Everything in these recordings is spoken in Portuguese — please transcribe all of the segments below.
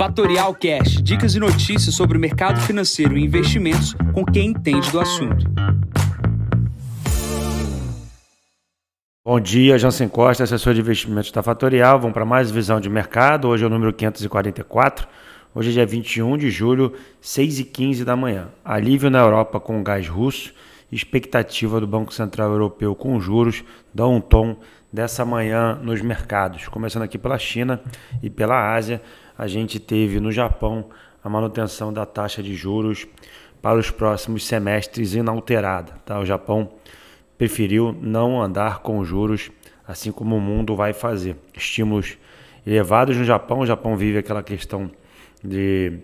Fatorial Cash, dicas e notícias sobre o mercado financeiro e investimentos com quem entende do assunto. Bom dia, Jansen Costa, assessor de investimentos da Fatorial. Vamos para mais visão de mercado. Hoje é o número 544. Hoje é dia 21 de julho, 6 e 15 da manhã. Alívio na Europa com o gás russo. Expectativa do Banco Central Europeu com juros dão um tom dessa manhã nos mercados. Começando aqui pela China e pela Ásia, a gente teve no Japão a manutenção da taxa de juros para os próximos semestres inalterada. Tá? O Japão preferiu não andar com juros, assim como o mundo vai fazer. Estímulos elevados no Japão, o Japão vive aquela questão de,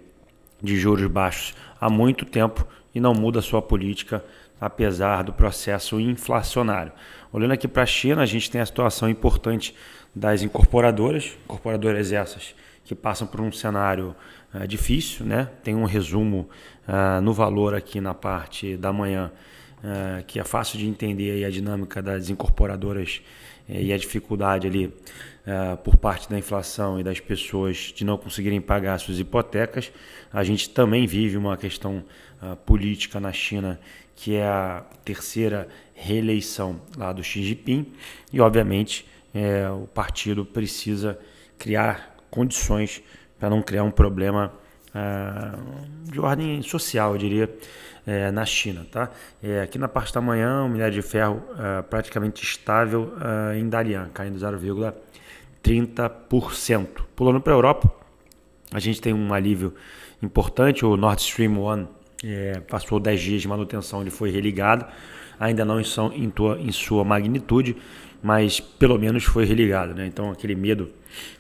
de juros baixos há muito tempo e não muda sua política apesar do processo inflacionário. Olhando aqui para a China, a gente tem a situação importante das incorporadoras, incorporadoras essas que passam por um cenário uh, difícil, né? Tem um resumo uh, no valor aqui na parte da manhã, uh, que é fácil de entender a dinâmica das incorporadoras e a dificuldade ali por parte da inflação e das pessoas de não conseguirem pagar suas hipotecas. A gente também vive uma questão política na China que é a terceira reeleição lá do Xi Jinping, e obviamente o partido precisa criar condições para não criar um problema ah, de ordem social, eu diria, é, na China. Tá? É, aqui na parte da manhã, o minério de ferro ah, praticamente estável em Dalian, caindo 0,30%. Pulando para a Europa, a gente tem um alívio importante, o Nord Stream 1 é, passou 10 dias de manutenção, ele foi religado, ainda não em, em sua magnitude, mas pelo menos foi religado. Né? Então aquele medo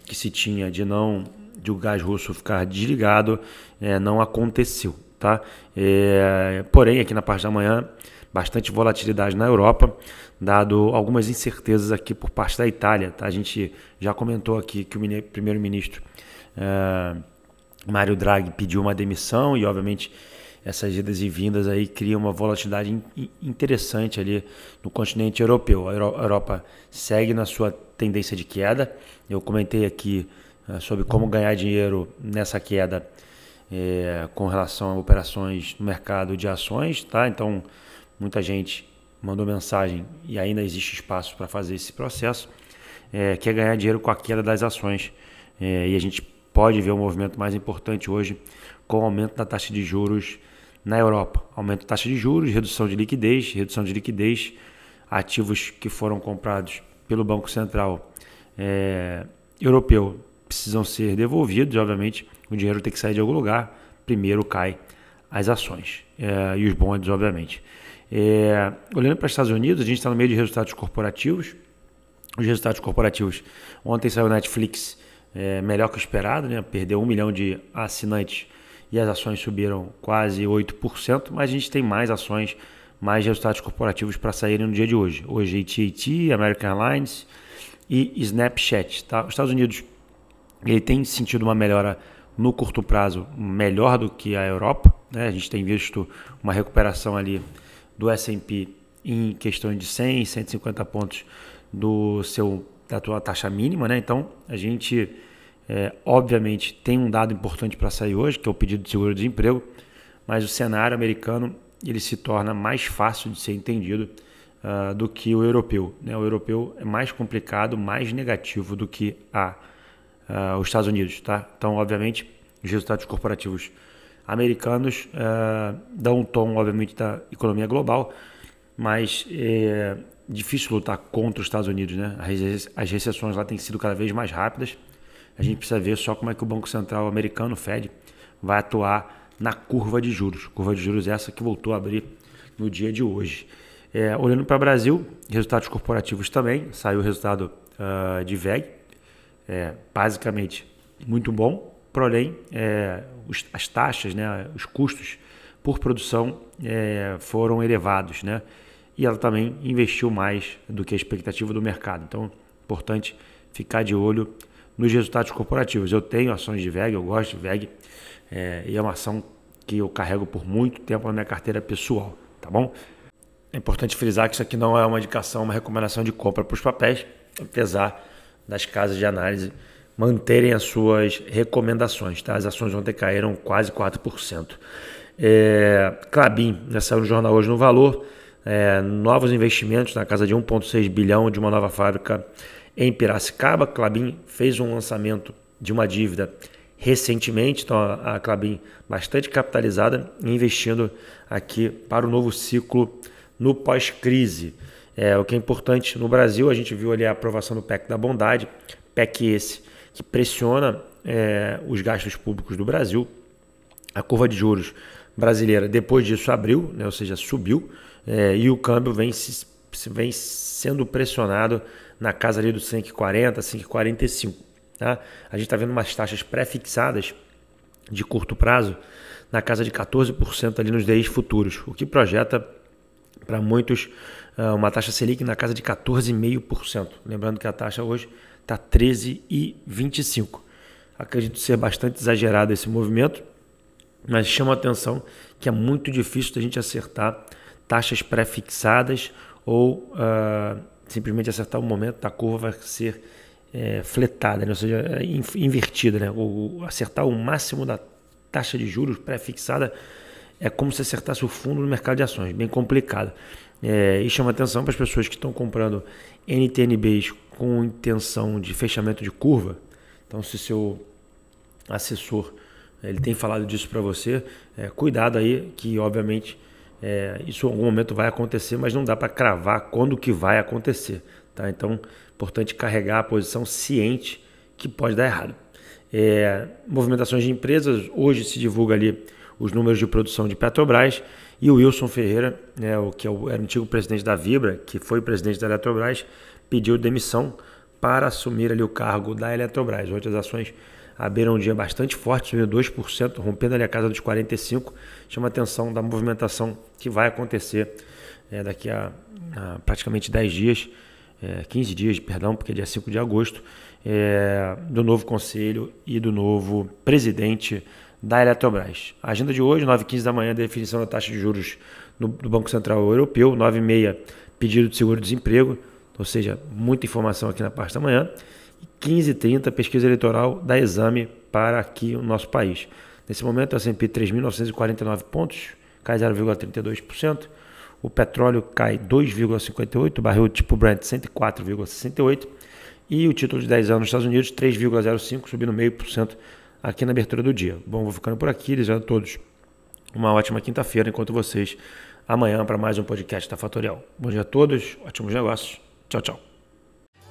que se tinha de não de o gás russo ficar desligado é, não aconteceu. Tá? É, porém, aqui na parte da manhã, bastante volatilidade na Europa, dado algumas incertezas aqui por parte da Itália. Tá? A gente já comentou aqui que o primeiro-ministro é, Mário Draghi pediu uma demissão e, obviamente, essas idas e vindas aí criam uma volatilidade interessante ali no continente europeu. A Europa segue na sua tendência de queda. Eu comentei aqui uh, sobre como ganhar dinheiro nessa queda é, com relação a operações no mercado de ações, tá? Então, muita gente mandou mensagem e ainda existe espaço para fazer esse processo, é, quer ganhar dinheiro com a queda das ações. É, e a gente pode ver o um movimento mais importante hoje com o aumento da taxa de juros na Europa. Aumento da taxa de juros, redução de liquidez, redução de liquidez, ativos que foram comprados pelo Banco Central é, europeu precisam ser devolvidos, obviamente o dinheiro tem que sair de algum lugar, primeiro cai as ações é, e os bonds, obviamente. É, olhando para os Estados Unidos, a gente está no meio de resultados corporativos. Os resultados corporativos, ontem saiu Netflix é, melhor que o esperado, né? perdeu um milhão de assinantes e as ações subiram quase 8%, mas a gente tem mais ações, mais resultados corporativos para saírem no dia de hoje. Hoje AT&T, American Airlines e Snapchat. Tá? Os Estados Unidos ele tem sentido uma melhora no curto prazo melhor do que a Europa. Né? A gente tem visto uma recuperação ali do S&P em questão de 100, 150 pontos do seu da tua taxa mínima, né? Então a gente é, obviamente, tem um dado importante para sair hoje, que é o pedido de seguro-desemprego, mas o cenário americano ele se torna mais fácil de ser entendido uh, do que o europeu. Né? O europeu é mais complicado, mais negativo do que a, uh, os Estados Unidos. Tá? Então, obviamente, os resultados corporativos americanos uh, dão um tom, obviamente, da economia global, mas é difícil lutar contra os Estados Unidos. Né? As recessões lá têm sido cada vez mais rápidas a gente precisa ver só como é que o Banco Central americano, o Fed, vai atuar na curva de juros. Curva de juros essa que voltou a abrir no dia de hoje. É, olhando para o Brasil, resultados corporativos também. Saiu o resultado uh, de VEG, é, basicamente muito bom, porém é, os, as taxas, né, os custos por produção é, foram elevados. Né? E ela também investiu mais do que a expectativa do mercado. Então, importante ficar de olho nos resultados corporativos. Eu tenho ações de VEG, eu gosto de VEG, é, e é uma ação que eu carrego por muito tempo na minha carteira pessoal, tá bom? É importante frisar que isso aqui não é uma indicação, uma recomendação de compra para os papéis, apesar das casas de análise manterem as suas recomendações. Tá? As ações ontem caíram quase 4%. É, Clabin, já saiu no jornal hoje no valor, é, novos investimentos na casa de 1,6 bilhão de uma nova fábrica em Piracicaba. Clabin fez um lançamento de uma dívida recentemente, então a Clabin bastante capitalizada, investindo aqui para o novo ciclo no pós-crise. É, o que é importante no Brasil, a gente viu ali a aprovação do PEC da bondade, PEC esse que pressiona é, os gastos públicos do Brasil. A curva de juros brasileira, depois disso, abriu, né, ou seja, subiu, é, e o câmbio vem, se, vem sendo pressionado na casa ali dos 5,40, 5,45. Tá? A gente está vendo umas taxas pré-fixadas de curto prazo na casa de 14% ali nos DIs futuros, o que projeta para muitos ah, uma taxa Selic na casa de 14,5%. Lembrando que a taxa hoje está 13,25%. Acredito ser bastante exagerado esse movimento, mas chama a atenção que é muito difícil da gente acertar taxas pré-fixadas ou uh, simplesmente acertar o momento da curva vai ser é, fletada, né? ou seja, é, invertida. Né? Ou acertar o máximo da taxa de juros pré-fixada é como se acertasse o fundo no mercado de ações, bem complicado. É, e chama atenção para as pessoas que estão comprando NTNBs com intenção de fechamento de curva. Então, se seu assessor ele tem falado disso para você, é, cuidado aí, que obviamente é, isso em algum momento vai acontecer, mas não dá para cravar quando que vai acontecer. Tá? Então, importante carregar a posição ciente que pode dar errado. É, movimentações de empresas, hoje se divulga ali os números de produção de Petrobras e o Wilson Ferreira, né, o que é o, era o antigo presidente da Vibra, que foi presidente da Eletrobras, pediu demissão para assumir ali o cargo da Eletrobras. Hoje as ações abriram um dia bastante forte, subindo 2%, rompendo ali a casa dos 45%. Chama a atenção da movimentação que vai acontecer é, daqui a, a, praticamente 10 dias, é, 15 dias, perdão, porque é dia 5 de agosto, é, do novo conselho e do novo presidente da Eletrobras. A agenda de hoje, 9h15 da manhã, definição da taxa de juros no, do Banco Central Europeu, 9h30, pedido de seguro-desemprego, ou seja, muita informação aqui na parte da manhã. 15h30, pesquisa eleitoral da Exame para aqui o nosso país. Nesse momento, a S&P 3.949 pontos, cai 0,32%. O petróleo cai 2,58%, o barril tipo Brent 104,68%. E o título de 10 anos nos Estados Unidos 3,05%, subindo meio por cento aqui na abertura do dia. Bom, vou ficando por aqui, desejando a todos uma ótima quinta-feira, enquanto vocês amanhã para mais um podcast da Fatorial. Bom dia a todos, ótimos negócios. Tchau, tchau.